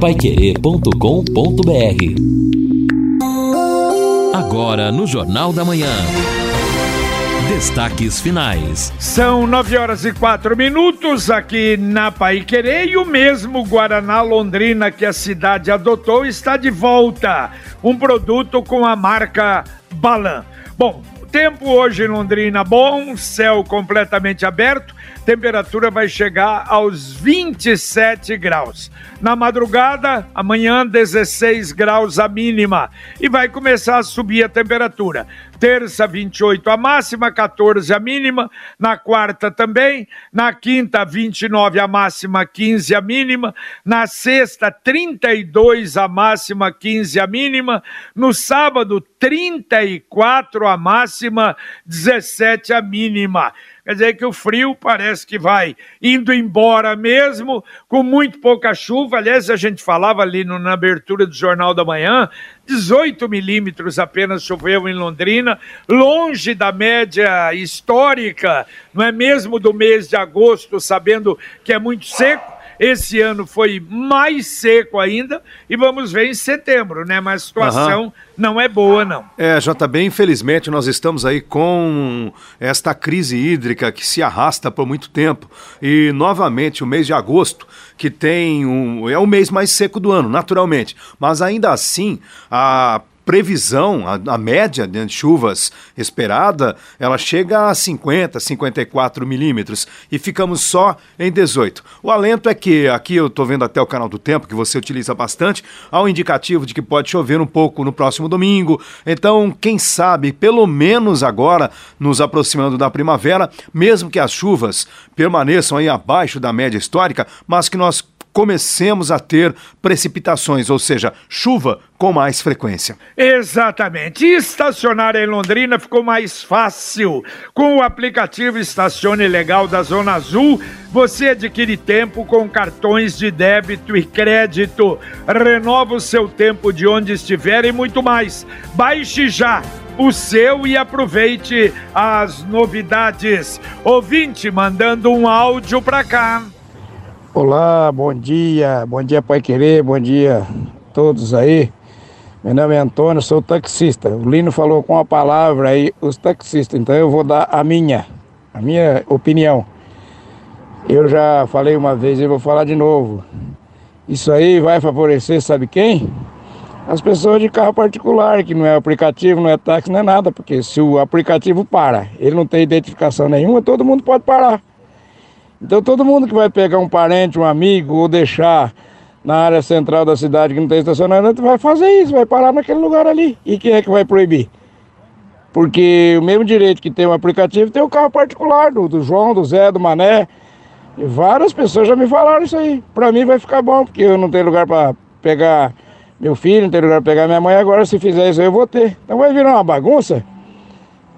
paiquerê.com.br Agora no Jornal da Manhã. Destaques finais. São nove horas e quatro minutos aqui na Paiquerê e o mesmo Guaraná Londrina que a cidade adotou está de volta. Um produto com a marca Balan. Bom, tempo hoje em Londrina bom, céu completamente aberto, temperatura vai chegar aos 27 graus. Na madrugada, amanhã 16 graus a mínima e vai começar a subir a temperatura. Terça 28 a máxima, 14 a mínima, na quarta também, na quinta 29 a máxima, 15 a mínima, na sexta 32 a máxima, 15 a mínima, no sábado 34 a máxima, 17 a mínima. Quer dizer que o frio parece que vai indo embora mesmo, com muito pouca chuva. Aliás, a gente falava ali no, na abertura do Jornal da Manhã, 18 milímetros apenas choveu em Londrina, longe da média histórica, não é mesmo do mês de agosto, sabendo que é muito seco esse ano foi mais seco ainda e vamos ver em setembro, né? Mas a situação uhum. não é boa, não. É, JB, infelizmente nós estamos aí com esta crise hídrica que se arrasta por muito tempo. E novamente o mês de agosto, que tem um. é o mês mais seco do ano, naturalmente. Mas ainda assim, a previsão, a, a média de chuvas esperada, ela chega a 50, 54 milímetros e ficamos só em 18. O alento é que, aqui eu estou vendo até o canal do tempo, que você utiliza bastante, há um indicativo de que pode chover um pouco no próximo domingo. Então, quem sabe, pelo menos agora, nos aproximando da primavera, mesmo que as chuvas permaneçam aí abaixo da média histórica, mas que nós comecemos a ter precipitações, ou seja, chuva com mais frequência. Exatamente. Estacionar em Londrina ficou mais fácil. Com o aplicativo Estacione Legal da Zona Azul, você adquire tempo com cartões de débito e crédito. Renova o seu tempo de onde estiver e muito mais. Baixe já o seu e aproveite as novidades. Ouvinte mandando um áudio para cá. Olá, bom dia, bom dia Pai Querer, bom dia a todos aí. Meu nome é Antônio, sou taxista. O Lino falou com a palavra aí, os taxistas, então eu vou dar a minha, a minha opinião. Eu já falei uma vez e vou falar de novo. Isso aí vai favorecer, sabe quem? As pessoas de carro particular, que não é aplicativo, não é táxi, não é nada, porque se o aplicativo para, ele não tem identificação nenhuma, todo mundo pode parar. Então todo mundo que vai pegar um parente, um amigo ou deixar na área central da cidade que não tem estacionamento vai fazer isso, vai parar naquele lugar ali. E quem é que vai proibir? Porque o mesmo direito que tem o aplicativo tem o carro particular do, do João, do Zé, do Mané. E várias pessoas já me falaram isso aí. Para mim vai ficar bom, porque eu não tenho lugar para pegar meu filho, não tenho lugar para pegar minha mãe. Agora, se fizer isso, eu vou ter. Então vai virar uma bagunça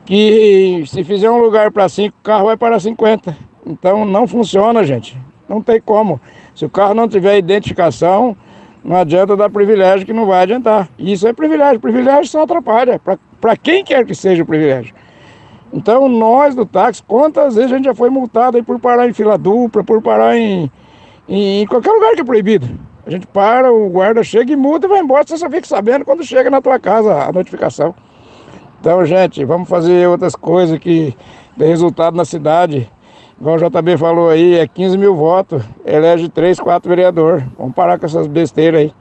que se fizer um lugar para cinco, o carro vai para 50. Então não funciona, gente. Não tem como. Se o carro não tiver identificação, não adianta dar privilégio que não vai adiantar. Isso é privilégio. Privilégio só atrapalha. Para quem quer que seja o privilégio. Então nós do táxi, quantas vezes a gente já foi multado aí por parar em fila dupla, por parar em, em, em qualquer lugar que é proibido. A gente para, o guarda chega e multa e vai embora, você só fica sabendo quando chega na tua casa a notificação. Então, gente, vamos fazer outras coisas que dê resultado na cidade. Igual o JB falou aí, é 15 mil votos, elege 3, 4 vereador. Vamos parar com essas besteiras aí.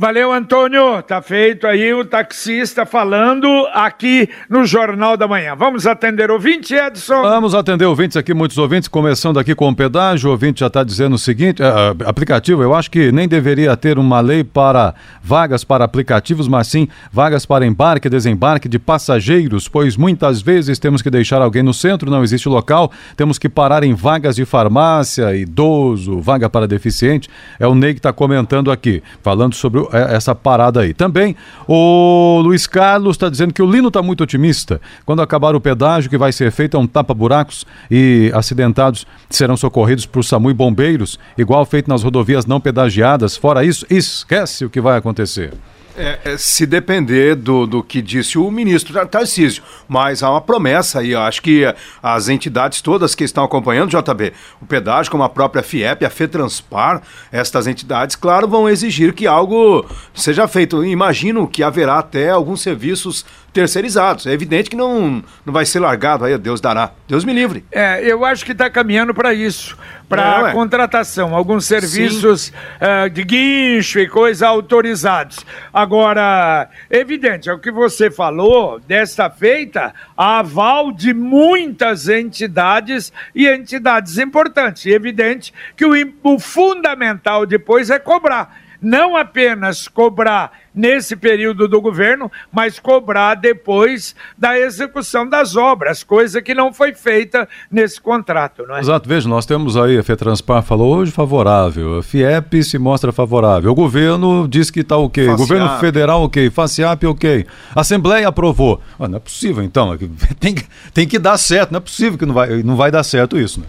Valeu, Antônio. Tá feito aí o taxista falando aqui no Jornal da Manhã. Vamos atender ouvinte, Edson? Vamos atender ouvintes aqui, muitos ouvintes, começando aqui com o pedágio. O ouvinte já está dizendo o seguinte: uh, aplicativo, eu acho que nem deveria ter uma lei para vagas para aplicativos, mas sim vagas para embarque e desembarque de passageiros, pois muitas vezes temos que deixar alguém no centro, não existe local, temos que parar em vagas de farmácia, idoso, vaga para deficiente. É o Ney que está comentando aqui, falando sobre é, essa parada aí. Também o Luiz Carlos está dizendo que o Lino está muito otimista. Quando acabar o pedágio que vai ser feito é um tapa-buracos e acidentados serão socorridos por SAMU e bombeiros, igual feito nas rodovias não pedagiadas. Fora isso, esquece o que vai acontecer. É, é, se depender do, do que disse o ministro Tarcísio, mas há uma promessa eu acho que as entidades todas que estão acompanhando, JB, o pedágio, como a própria FIEP, a FETranspar, estas entidades, claro, vão exigir que algo seja feito. Imagino que haverá até alguns serviços terceirizados. É evidente que não, não vai ser largado aí, Deus dará. Deus me livre. É, eu acho que está caminhando para isso, para contratação, alguns serviços uh, de guincho e coisa autorizados. Agora, evidente, é o que você falou, desta feita, a aval de muitas entidades e entidades importantes. E evidente que o, o fundamental depois é cobrar não apenas cobrar nesse período do governo, mas cobrar depois da execução das obras, coisa que não foi feita nesse contrato. Não é? Exato, veja, nós temos aí, a FETranspar falou hoje favorável, a FIEP se mostra favorável, o governo diz que está ok, o governo federal ok, FACIAP ok, a Assembleia aprovou. Ah, não é possível então, é tem, tem que dar certo, não é possível que não vai, não vai dar certo isso, né?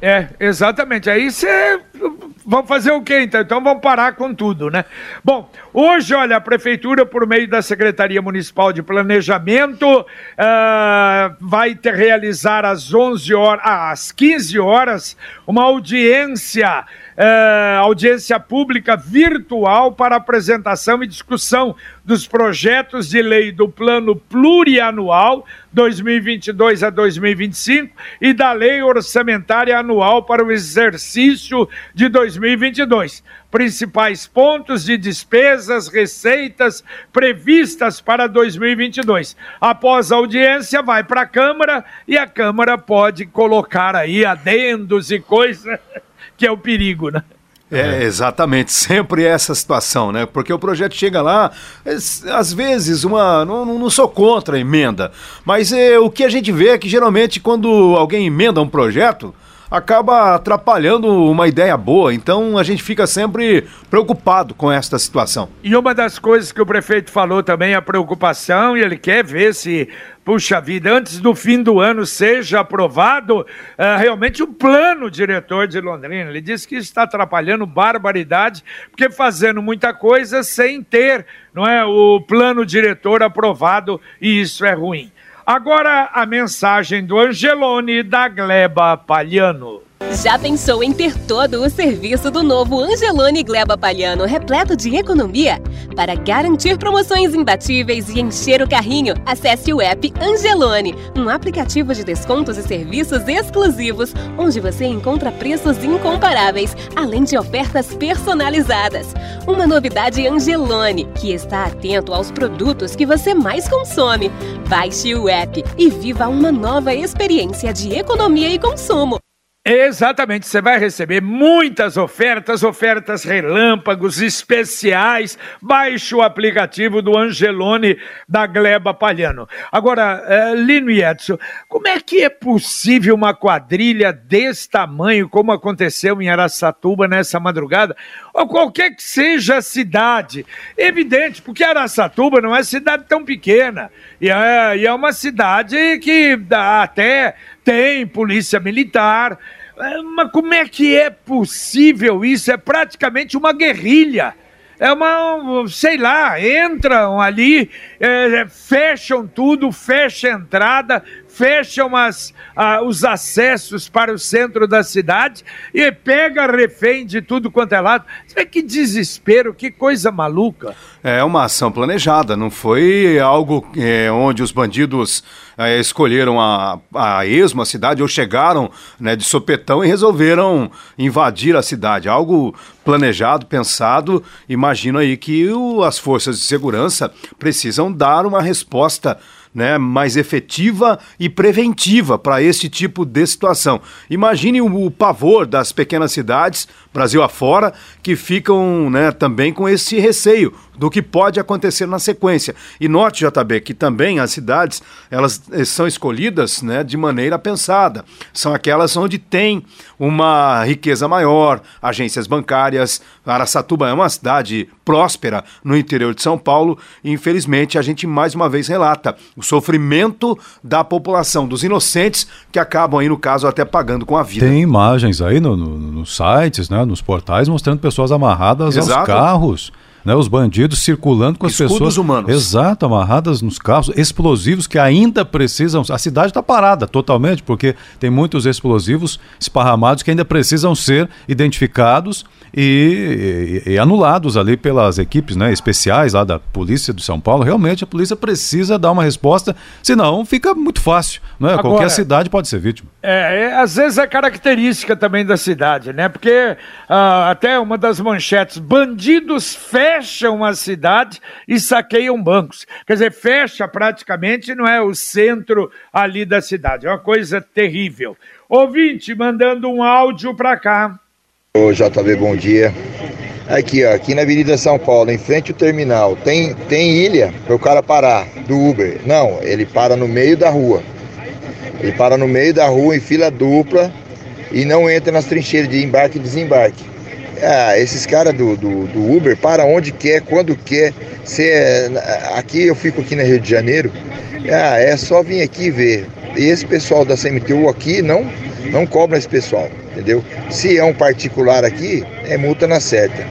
É, exatamente. Aí você. Vamos fazer o quê então? Então vamos parar com tudo, né? Bom, hoje, olha, a Prefeitura, por meio da Secretaria Municipal de Planejamento, uh, vai ter, realizar às 11 horas, às 15 horas, uma audiência é, audiência pública virtual para apresentação e discussão dos projetos de lei do Plano Plurianual 2022 a 2025 e da Lei Orçamentária Anual para o exercício de 2022. Principais pontos de despesas, receitas previstas para 2022. Após a audiência, vai para a Câmara e a Câmara pode colocar aí adendos e coisas que é o perigo, né? É, exatamente, sempre essa situação, né? Porque o projeto chega lá, às vezes, uma. Não, não sou contra a emenda, mas é, o que a gente vê é que geralmente quando alguém emenda um projeto, acaba atrapalhando uma ideia boa. Então a gente fica sempre preocupado com esta situação. E uma das coisas que o prefeito falou também é a preocupação, e ele quer ver se puxa vida, antes do fim do ano seja aprovado uh, realmente o plano diretor de Londrina. Ele disse que está atrapalhando barbaridade, porque fazendo muita coisa sem ter não é, o plano diretor aprovado, e isso é ruim. Agora a mensagem do Angelone da Gleba Palhano. Já pensou em ter todo o serviço do novo Angelone Gleba Palhano repleto de economia? Para garantir promoções imbatíveis e encher o carrinho, acesse o app Angelone, um aplicativo de descontos e serviços exclusivos, onde você encontra preços incomparáveis, além de ofertas personalizadas. Uma novidade Angelone, que está atento aos produtos que você mais consome. Baixe o app e viva uma nova experiência de economia e consumo. Exatamente, você vai receber muitas ofertas, ofertas relâmpagos, especiais. Baixe o aplicativo do Angelone da Gleba Palhano. Agora, uh, Lino e Edson, como é que é possível uma quadrilha desse tamanho, como aconteceu em Araçatuba nessa madrugada, ou qualquer que seja a cidade? Evidente, porque Araçatuba não é cidade tão pequena, e é, e é uma cidade que dá até tem polícia militar. É, mas como é que é possível isso? É praticamente uma guerrilha. É uma, sei lá, entram ali, é, fecham tudo, fecha a entrada, fecham as, ah, os acessos para o centro da cidade e pega refém de tudo quanto é lado. Que desespero, que coisa maluca. É uma ação planejada, não foi algo é, onde os bandidos é, escolheram a, a esmo a cidade ou chegaram né, de sopetão e resolveram invadir a cidade. Algo planejado, pensado. Imagino aí que o, as forças de segurança precisam dar uma resposta né, mais efetiva e preventiva para esse tipo de situação. Imagine o, o, pavor das pequenas cidades, Brasil afora, que ficam né, também com esse receio do que pode acontecer na sequência. E note, JB, que também as cidades elas eh, são escolhidas né, de maneira pensada. São aquelas onde tem uma riqueza maior, agências bancárias. Araçatuba é uma cidade próspera no interior de São Paulo e, infelizmente, a gente mais uma vez relata o sofrimento da população, dos inocentes que acabam aí, no caso, até pagando com a vida. Tem imagens aí nos no, no sites, né, nos portais, mostrando pessoas amarradas Exato. aos carros né, os bandidos circulando com as Escudos pessoas. humanos. Exato, amarradas nos carros, explosivos que ainda precisam. A cidade está parada totalmente, porque tem muitos explosivos esparramados que ainda precisam ser identificados e, e, e anulados ali pelas equipes né, especiais lá da Polícia de São Paulo. Realmente a polícia precisa dar uma resposta, senão fica muito fácil. Né? Agora- Qualquer cidade pode ser vítima. É, é, às vezes é característica também da cidade, né? Porque ah, até uma das manchetes, bandidos fecham a cidade e saqueiam bancos. Quer dizer, fecha praticamente, não é o centro ali da cidade. É uma coisa terrível. Ouvinte, mandando um áudio para cá. Ô JB, bom dia. Aqui, ó, aqui na Avenida São Paulo, em frente ao terminal, tem, tem ilha para o cara parar do Uber. Não, ele para no meio da rua. Ele para no meio da rua em fila dupla e não entra nas trincheiras de embarque e desembarque. Ah, esses caras do, do, do Uber para onde quer, quando quer. Cê, é- aqui eu fico aqui na Rio de Janeiro. Ah, é só vir aqui ver. Esse pessoal da CMTU aqui não, não cobra esse pessoal, entendeu? Se é um particular aqui, é multa na certa.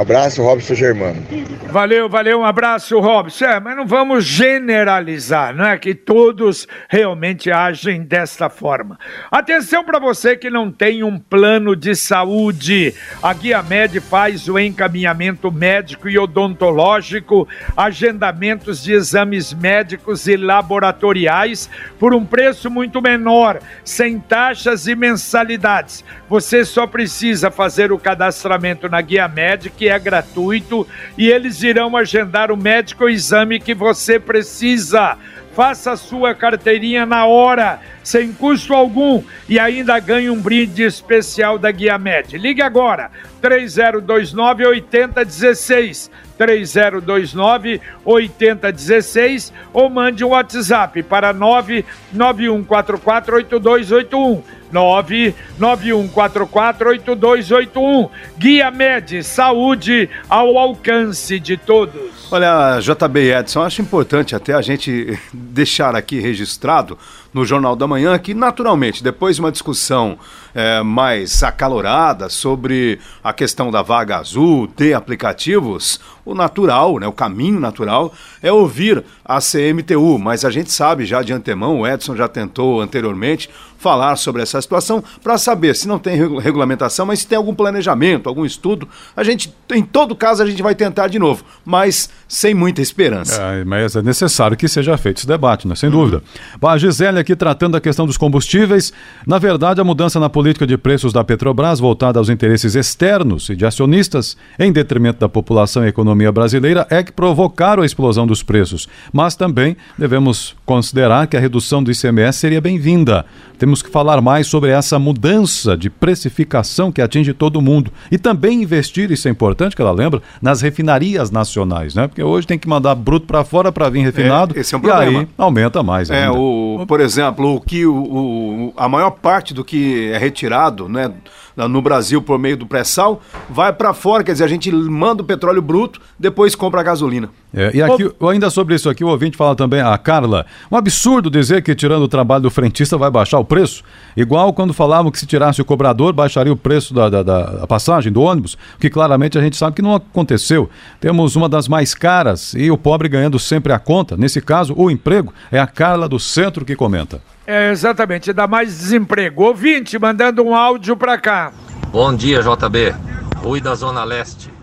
Abraço, Robson Germano. Valeu, valeu, um abraço, Robson. É, mas não vamos generalizar, não é que todos realmente agem desta forma. Atenção para você que não tem um plano de saúde. A Guia Med faz o encaminhamento médico e odontológico, agendamentos de exames médicos e laboratoriais por um preço muito menor, sem taxas e mensalidades. Você só precisa fazer o cadastramento na Guia Med, que é gratuito, e eles irão agendar o médico ou exame que você precisa. Faça sua carteirinha na hora, sem custo algum, e ainda ganhe um brinde especial da Guia Med. Ligue agora, 3029 8016. 3029 8016 ou mande um WhatsApp para 99144 8281. 99144 8281. Guia Med, saúde ao alcance de todos. Olha, JB Edson, acho importante até a gente deixar aqui registrado no Jornal da Manhã que, naturalmente, depois de uma discussão eh, mais acalorada sobre a questão da vaga azul, ter aplicativos, o natural, né, o caminho natural é ouvir a CMTU, mas a gente sabe já de antemão, o Edson já tentou anteriormente falar sobre essa situação para saber se não tem regu- regulamentação, mas se tem algum planejamento, algum estudo, a gente, em todo caso, a gente vai tentar de novo, mas sem muita esperança. É, mas é necessário que seja feito esse debate, né? sem dúvida. Bom, a Gisele aqui tratando da questão dos combustíveis. Na verdade, a mudança na política de preços da Petrobras, voltada aos interesses externos e de acionistas, em detrimento da população e economia brasileira, é que provocaram a explosão dos preços. Mas também devemos considerar que a redução do ICMS seria bem-vinda. Temos que falar mais sobre essa mudança de precificação que atinge todo mundo. E também investir, isso é importante que ela lembra, nas refinarias nacionais, né? Porque hoje tem que mandar bruto para fora para vir refinado. esse é um e problema. aí aumenta mais. É, ainda. o, por exemplo, o que o, o- a maior parte do que é retirado, né, no Brasil por meio do pré-sal, vai para fora, quer dizer, a gente manda o petróleo bruto, depois compra a gasolina. É, e aqui, ainda sobre isso aqui, o ouvinte fala também, a Carla, um absurdo dizer que tirando o trabalho do frentista vai baixar o preço. Igual quando falavam que se tirasse o cobrador, baixaria o preço da, da, da passagem do ônibus, que claramente a gente sabe que não aconteceu. Temos uma das mais caras e o pobre ganhando sempre a conta. Nesse caso, o emprego é a Carla do Centro que comenta. É, exatamente, dá mais desemprego. Ouvinte, mandando um áudio para cá. Bom dia, JB. Oi da Zona Leste.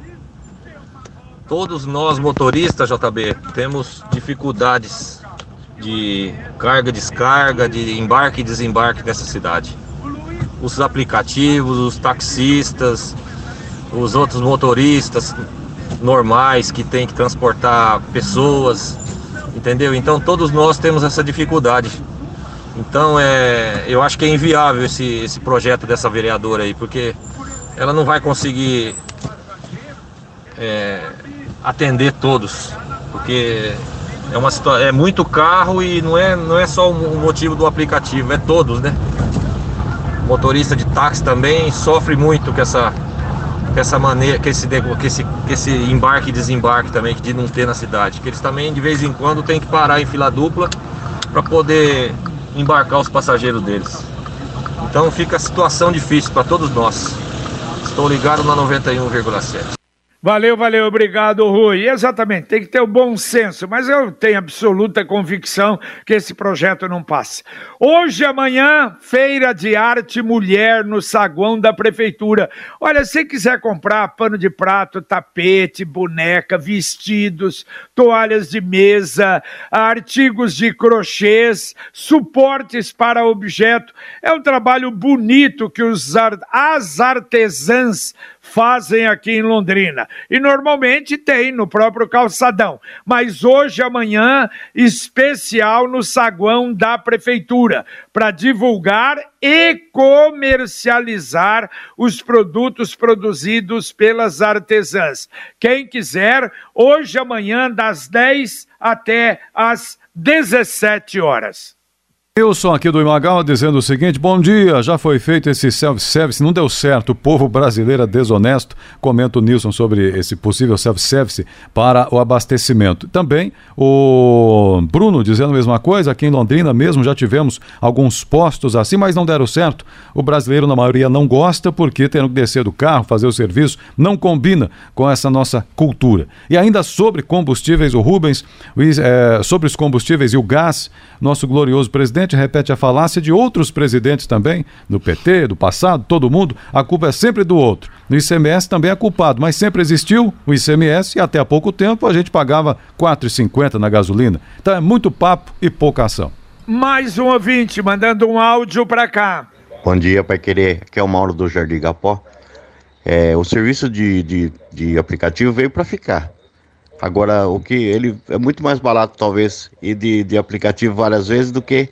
Todos nós motoristas, JB, temos dificuldades de carga, descarga, de embarque e desembarque nessa cidade. Os aplicativos, os taxistas, os outros motoristas normais que têm que transportar pessoas, entendeu? Então todos nós temos essa dificuldade. Então é, eu acho que é inviável esse, esse projeto dessa vereadora aí, porque ela não vai conseguir é, atender todos, porque é uma é muito carro e não é, não é só o motivo do aplicativo, é todos, né? Motorista de táxi também sofre muito com essa, com essa maneira, com esse, com esse, com esse embarque e desembarque também de não ter na cidade, que eles também de vez em quando têm que parar em fila dupla para poder embarcar os passageiros deles. Então fica a situação difícil para todos nós. Estou ligado na 91,7. Valeu, valeu, obrigado, Rui. Exatamente, tem que ter o bom senso, mas eu tenho absoluta convicção que esse projeto não passa. Hoje, amanhã, Feira de Arte Mulher no saguão da Prefeitura. Olha, se quiser comprar pano de prato, tapete, boneca, vestidos, toalhas de mesa, artigos de crochês, suportes para objeto, é um trabalho bonito que os, as artesãs fazem aqui em Londrina. E normalmente tem no próprio calçadão. Mas hoje, amanhã, especial no saguão da prefeitura, para divulgar e comercializar os produtos produzidos pelas artesãs. Quem quiser, hoje, amanhã, das 10 até as 17 horas. Wilson aqui do Imagal dizendo o seguinte: bom dia, já foi feito esse self-service, não deu certo, o povo brasileiro é desonesto. Comenta o Nilson sobre esse possível self-service para o abastecimento. Também o Bruno dizendo a mesma coisa, aqui em Londrina mesmo já tivemos alguns postos assim, mas não deram certo. O brasileiro, na maioria, não gosta porque tendo que descer do carro, fazer o serviço, não combina com essa nossa cultura. E ainda sobre combustíveis, o Rubens, é, sobre os combustíveis e o gás, nosso glorioso presidente repete a falácia de outros presidentes também, do PT, do passado, todo mundo, a culpa é sempre do outro. No ICMS também é culpado, mas sempre existiu o ICMS e até há pouco tempo a gente pagava R$ 4,50 na gasolina. Então é muito papo e pouca ação. Mais um ouvinte mandando um áudio para cá. Bom dia, Pai Querer. Aqui é o Mauro do Jardim Gapó. É, o serviço de, de, de aplicativo veio para ficar. Agora, o que ele é muito mais barato, talvez, ir de, de aplicativo várias vezes do que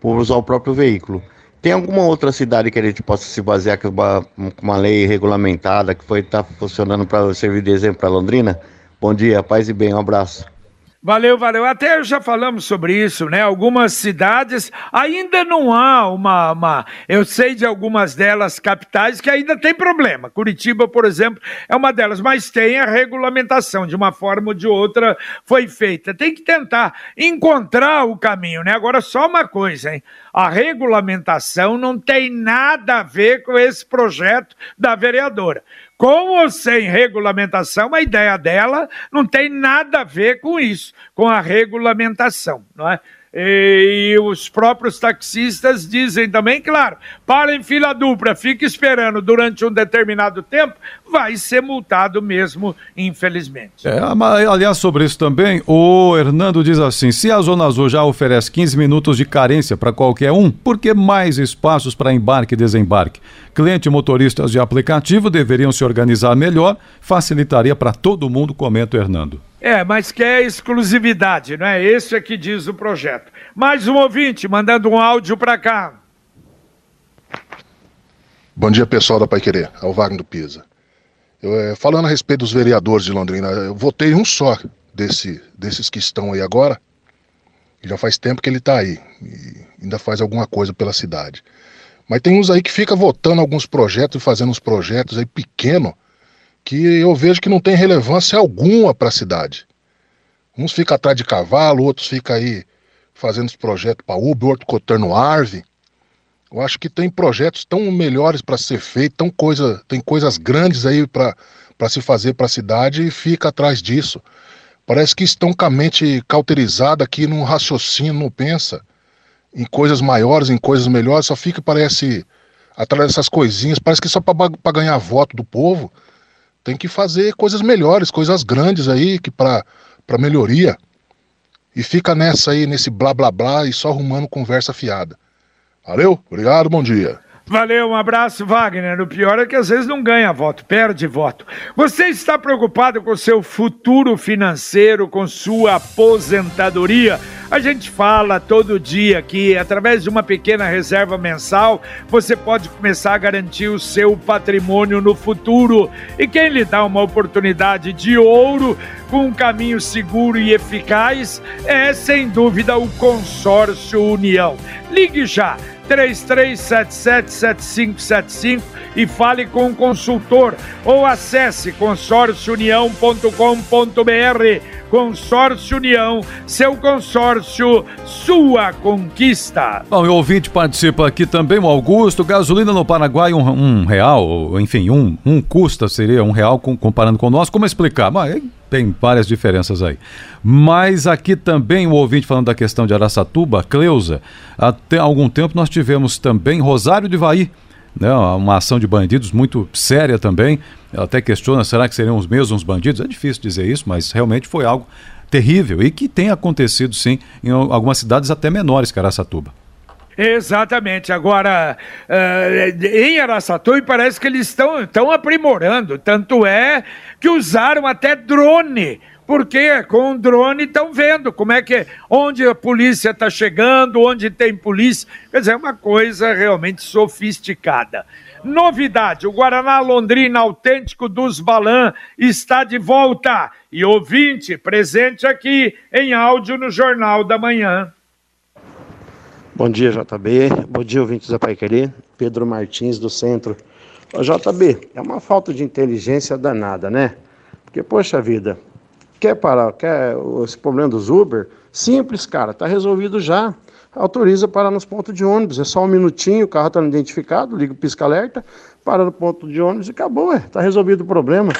por usar o próprio veículo. Tem alguma outra cidade que a gente possa se basear com uma, uma lei regulamentada que foi estar tá funcionando para servir de exemplo para Londrina? Bom dia, paz e bem, um abraço. Valeu, valeu. Até já falamos sobre isso, né? Algumas cidades ainda não há uma, uma. Eu sei de algumas delas capitais que ainda tem problema. Curitiba, por exemplo, é uma delas, mas tem a regulamentação, de uma forma ou de outra foi feita. Tem que tentar encontrar o caminho, né? Agora, só uma coisa, hein? A regulamentação não tem nada a ver com esse projeto da vereadora com ou sem regulamentação, a ideia dela não tem nada a ver com isso, com a regulamentação, não é? E, os próprios taxistas dizem também, claro, para em fila dupla, fique esperando durante um determinado tempo, vai ser multado mesmo, infelizmente. É, aliás, sobre isso também, o Hernando diz assim: se a Zona Azul já oferece 15 minutos de carência para qualquer um, por que mais espaços para embarque e desembarque? Cliente e motoristas de aplicativo deveriam se organizar melhor, facilitaria para todo mundo, comenta o Hernando. É, mas quer exclusividade, não é? Esse é que diz o projeto. Mais um ouvinte mandando um áudio para cá. Bom dia, pessoal da Pai Querer. É o Wagner do Pisa. Eu, é, falando a respeito dos vereadores de Londrina, eu votei um só desse, desses que estão aí agora. Já faz tempo que ele está aí. E ainda faz alguma coisa pela cidade. Mas tem uns aí que fica votando alguns projetos e fazendo uns projetos aí pequeno que eu vejo que não tem relevância alguma para a cidade. Uns ficam atrás de cavalo, outros ficam aí fazendo os projetos para Uber, outro cotando árvore. Eu acho que tem projetos tão melhores para ser feito, tão coisa, tem coisas grandes aí para se fazer para a cidade e fica atrás disso. Parece que estão com a mente cauterizada aqui, não raciocínio, não pensa em coisas maiores, em coisas melhores, só fica, parece, atrás dessas coisinhas, parece que só para ganhar voto do povo. Tem que fazer coisas melhores, coisas grandes aí, que para melhoria. E fica nessa aí, nesse blá blá blá e só arrumando conversa fiada. Valeu, obrigado, bom dia. Valeu, um abraço, Wagner. O pior é que às vezes não ganha voto, perde voto. Você está preocupado com seu futuro financeiro, com sua aposentadoria? A gente fala todo dia que, através de uma pequena reserva mensal, você pode começar a garantir o seu patrimônio no futuro. E quem lhe dá uma oportunidade de ouro com um caminho seguro e eficaz é, sem dúvida, o Consórcio União. Ligue já 33777575 e fale com o consultor ou acesse consórciounião.com.br Consórcio União, seu consórcio, sua conquista. Bom, e o ouvinte participa aqui também, o Augusto. Gasolina no Paraguai, um, um real, enfim, um, um custa, seria um real com, comparando com nosso. Como explicar? Mas tem várias diferenças aí. Mas aqui também o ouvinte falando da questão de Araçatuba, Cleusa, até algum tempo nós tivemos também Rosário de Vaí, né, uma ação de bandidos muito séria também. Ela até questiona, será que seriam os mesmos bandidos? É difícil dizer isso, mas realmente foi algo terrível e que tem acontecido sim em algumas cidades até menores que Araçatuba. Exatamente. Agora, uh, em Araçatuba parece que eles estão aprimorando. Tanto é que usaram até drone porque com o drone estão vendo como é que onde a polícia está chegando, onde tem polícia. Quer dizer, é uma coisa realmente sofisticada. Novidade: o Guaraná Londrina autêntico dos Balan está de volta. E ouvinte, presente aqui em áudio no Jornal da Manhã. Bom dia, JB. Bom dia, ouvintes da Pai Querer. Pedro Martins, do Centro. Ô, JB, é uma falta de inteligência danada, né? Porque, poxa vida, Quer parar, quer esse problema dos Uber? Simples, cara, tá resolvido já. Autoriza parar nos pontos de ônibus, é só um minutinho, o carro está identificado, liga o pisca-alerta, para no ponto de ônibus e acabou, é, tá resolvido o problema.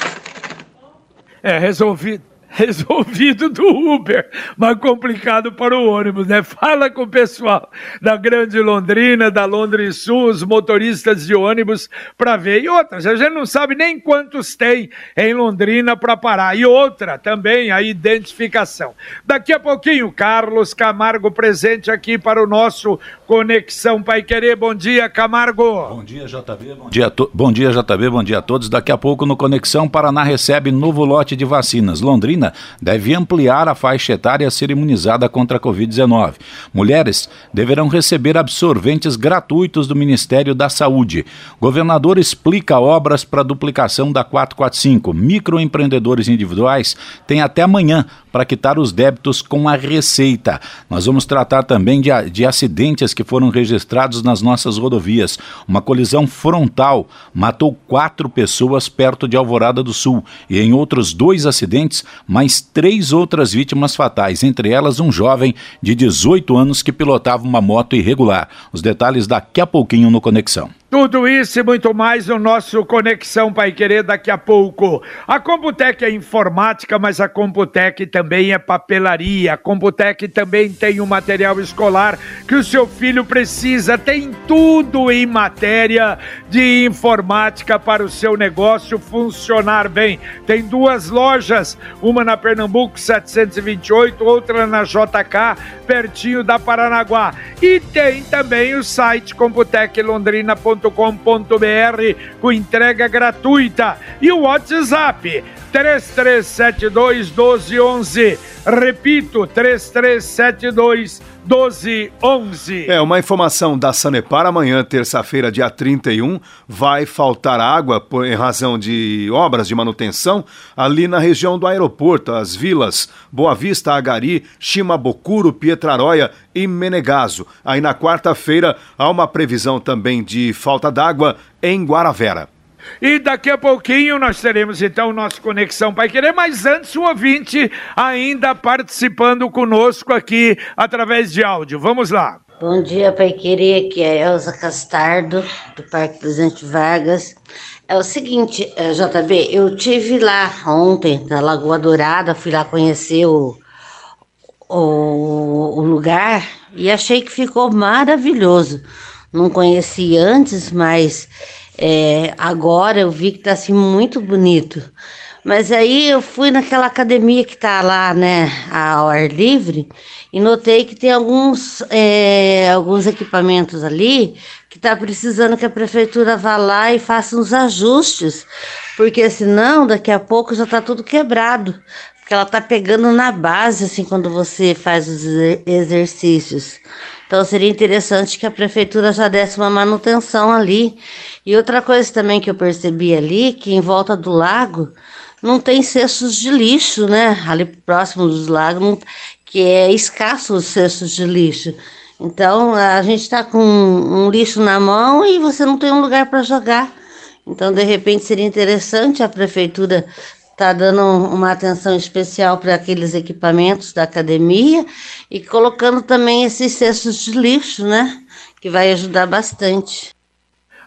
É, resolvido resolvido do Uber, mas complicado para o ônibus, né? Fala com o pessoal da Grande Londrina, da Londres Sul, os motoristas de ônibus para ver. E outras, a gente não sabe nem quantos tem em Londrina para parar. E outra também, a identificação. Daqui a pouquinho, Carlos Camargo presente aqui para o nosso Conexão Pai Querer. Bom dia, Camargo. Bom dia, JB. Bom dia, bom dia, JB. Bom dia a todos. Daqui a pouco no Conexão Paraná recebe novo lote de vacinas. Londrina deve ampliar a faixa etária a ser imunizada contra a Covid-19. Mulheres deverão receber absorventes gratuitos do Ministério da Saúde. Governador explica obras para duplicação da 445. Microempreendedores individuais têm até amanhã para quitar os débitos com a Receita. Nós vamos tratar também de, de acidentes que foram registrados nas nossas rodovias. Uma colisão frontal matou quatro pessoas perto de Alvorada do Sul e em outros dois acidentes, mais três outras vítimas fatais, entre elas um jovem de 18 anos que pilotava uma moto irregular. Os detalhes daqui a pouquinho no Conexão. Tudo isso e muito mais no nosso Conexão Pai Querer daqui a pouco. A Computec é informática, mas a Computec também é papelaria. A Computec também tem o material escolar que o seu filho precisa. Tem tudo em matéria de informática para o seu negócio funcionar bem. Tem duas lojas, uma na Pernambuco 728, outra na JK, pertinho da Paranaguá. E tem também o site computeclondrina.com com entrega gratuita. E o WhatsApp 3372 1211. Repito, 3372 1211. É, uma informação da Sanepar, amanhã, terça-feira, dia 31, vai faltar água por, em razão de obras de manutenção ali na região do aeroporto, as vilas Boa Vista, Agari, Chimabocuro, Pietraróia e Menegaso. Aí na quarta-feira há uma previsão também de falta d'água em Guaravera. E daqui a pouquinho nós teremos então o nosso Conexão Pai Querer, mas antes o ouvinte ainda participando conosco aqui através de áudio. Vamos lá. Bom dia, Pai Querer, aqui é Elza Castardo, do Parque Presidente Vargas. É o seguinte, eh, JB, eu tive lá ontem, na Lagoa Dourada, fui lá conhecer o, o, o lugar e achei que ficou maravilhoso. Não conheci antes, mas é, agora eu vi que tá assim muito bonito. Mas aí eu fui naquela academia que tá lá, né, ao ar livre, e notei que tem alguns, é, alguns equipamentos ali que tá precisando que a prefeitura vá lá e faça uns ajustes, porque senão daqui a pouco já tá tudo quebrado. Porque ela tá pegando na base, assim, quando você faz os exercícios. Então seria interessante que a prefeitura já desse uma manutenção ali. E outra coisa também que eu percebi ali, que em volta do lago não tem cestos de lixo, né? Ali próximo dos lagos, não, que é escasso os cestos de lixo. Então a gente está com um lixo na mão e você não tem um lugar para jogar. Então, de repente, seria interessante a prefeitura estar tá dando uma atenção especial para aqueles equipamentos da academia e colocando também esses cestos de lixo, né? Que vai ajudar bastante.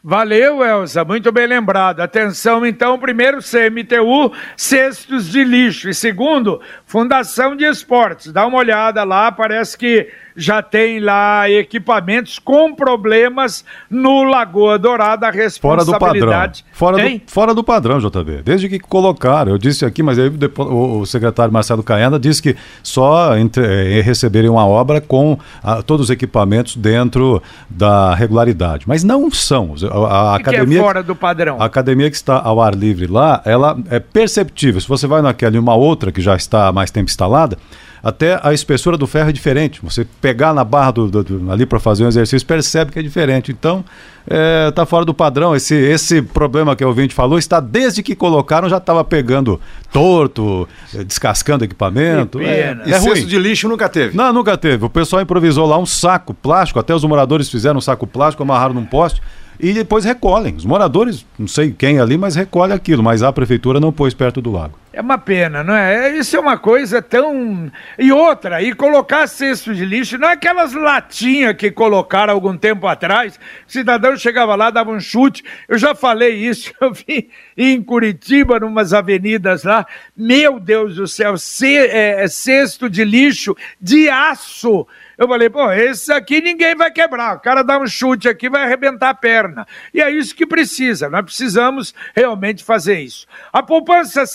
Valeu, Elza, muito bem lembrado. Atenção, então, primeiro, CMTU, cestos de lixo. E segundo, Fundação de Esportes. Dá uma olhada lá, parece que já tem lá equipamentos com problemas no Lagoa Dourada, a responsabilidade... Fora do padrão, fora do, fora do padrão, JB. Desde que colocaram, eu disse aqui, mas aí depois, o, o, secretário Marcelo Caena disse que só entre, eh, receberem uma obra com a, ah, todos os equipamentos dentro da regularidade. Mas não são. A, a que academia, que é fora do padrão? A academia que está ao ar livre lá, ela é perceptível. Se você vai naquela e uma outra que já está há mais tempo instalada, até a espessura do ferro é diferente. Você pegar na barra do, do, do ali para fazer um exercício, percebe que é diferente. Então, está é, tá fora do padrão. Esse, esse problema que o ouvinte falou está desde que colocaram, já estava pegando torto, é, descascando equipamento. Que pena. É, é, ruim. de lixo nunca teve? Não, nunca teve. O pessoal improvisou lá um saco plástico, até os moradores fizeram um saco plástico, amarraram num poste e depois recolhem. Os moradores, não sei quem ali, mas recolhe aquilo, mas a prefeitura não pôs perto do lago. É uma pena, não é? é? Isso é uma coisa tão. E outra, e colocar cesto de lixo, não é aquelas latinhas que colocaram algum tempo atrás, o cidadão chegava lá, dava um chute. Eu já falei isso, eu vi em Curitiba, numas avenidas lá. Meu Deus do céu, é, é, cesto de lixo de aço eu falei, pô, esse aqui ninguém vai quebrar. O cara dá um chute aqui, vai arrebentar a perna. E é isso que precisa. Nós precisamos realmente fazer isso. A poupança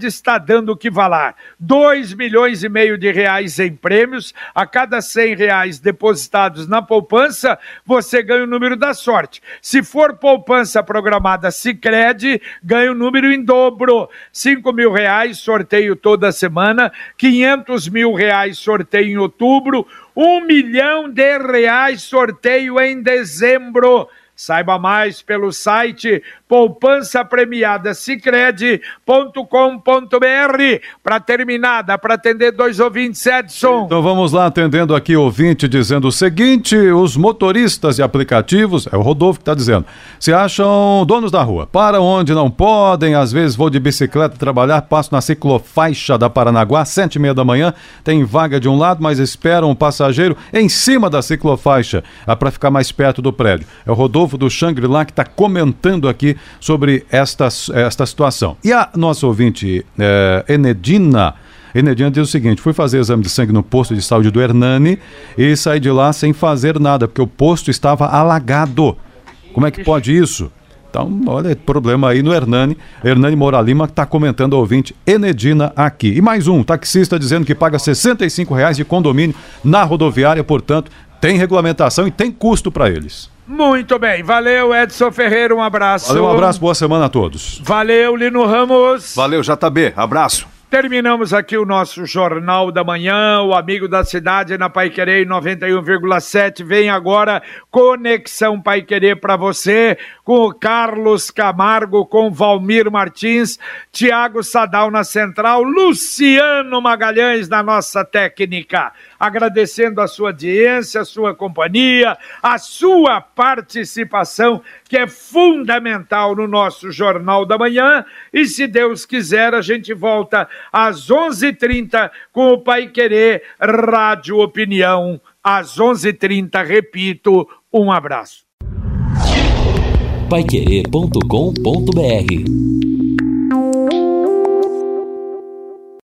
Sicredi está dando o que valer. 2 milhões e meio de reais em prêmios. A cada 100 reais depositados na poupança, você ganha o número da sorte. Se for poupança programada Sicredi, ganha o número em dobro. 5 mil reais, sorteio toda semana. 500 mil reais, sorteio em outubro um milhão de reais sorteio em dezembro. Saiba mais pelo site poupança premiada cicred.com.br. Para terminar, dá para atender dois ouvintes, Edson. Então vamos lá, atendendo aqui ouvinte dizendo o seguinte: os motoristas de aplicativos, é o Rodolfo que está dizendo, se acham donos da rua. Para onde não podem, às vezes vou de bicicleta trabalhar, passo na ciclofaixa da Paranaguá, sete e meia da manhã, tem vaga de um lado, mas esperam um passageiro em cima da ciclofaixa, é para ficar mais perto do prédio. É o Rodolfo do Shangri-La que está comentando aqui sobre esta, esta situação. E a nossa ouvinte, é, Enedina. Enedina diz o seguinte: fui fazer exame de sangue no posto de saúde do Hernani e saí de lá sem fazer nada, porque o posto estava alagado. Como é que pode isso? Então, olha, problema aí no Hernani. Hernani Moura Lima está comentando ao ouvinte Enedina aqui. E mais um, taxista dizendo que paga R$ reais de condomínio na rodoviária, portanto, tem regulamentação e tem custo para eles. Muito bem, valeu Edson Ferreira, um abraço. Valeu, um abraço, boa semana a todos. Valeu, Lino Ramos. Valeu, JB, abraço. Terminamos aqui o nosso Jornal da Manhã, o Amigo da Cidade na Pai Querer 91,7. Vem agora Conexão Pai Querer para você, com o Carlos Camargo, com Valmir Martins, Tiago Sadal na Central, Luciano Magalhães na nossa técnica. Agradecendo a sua audiência, a sua companhia, a sua participação, que é fundamental no nosso Jornal da Manhã. E se Deus quiser, a gente volta às 11h30 com o Pai Querer Rádio Opinião. Às 11h30, repito, um abraço. Paiquerê.com.br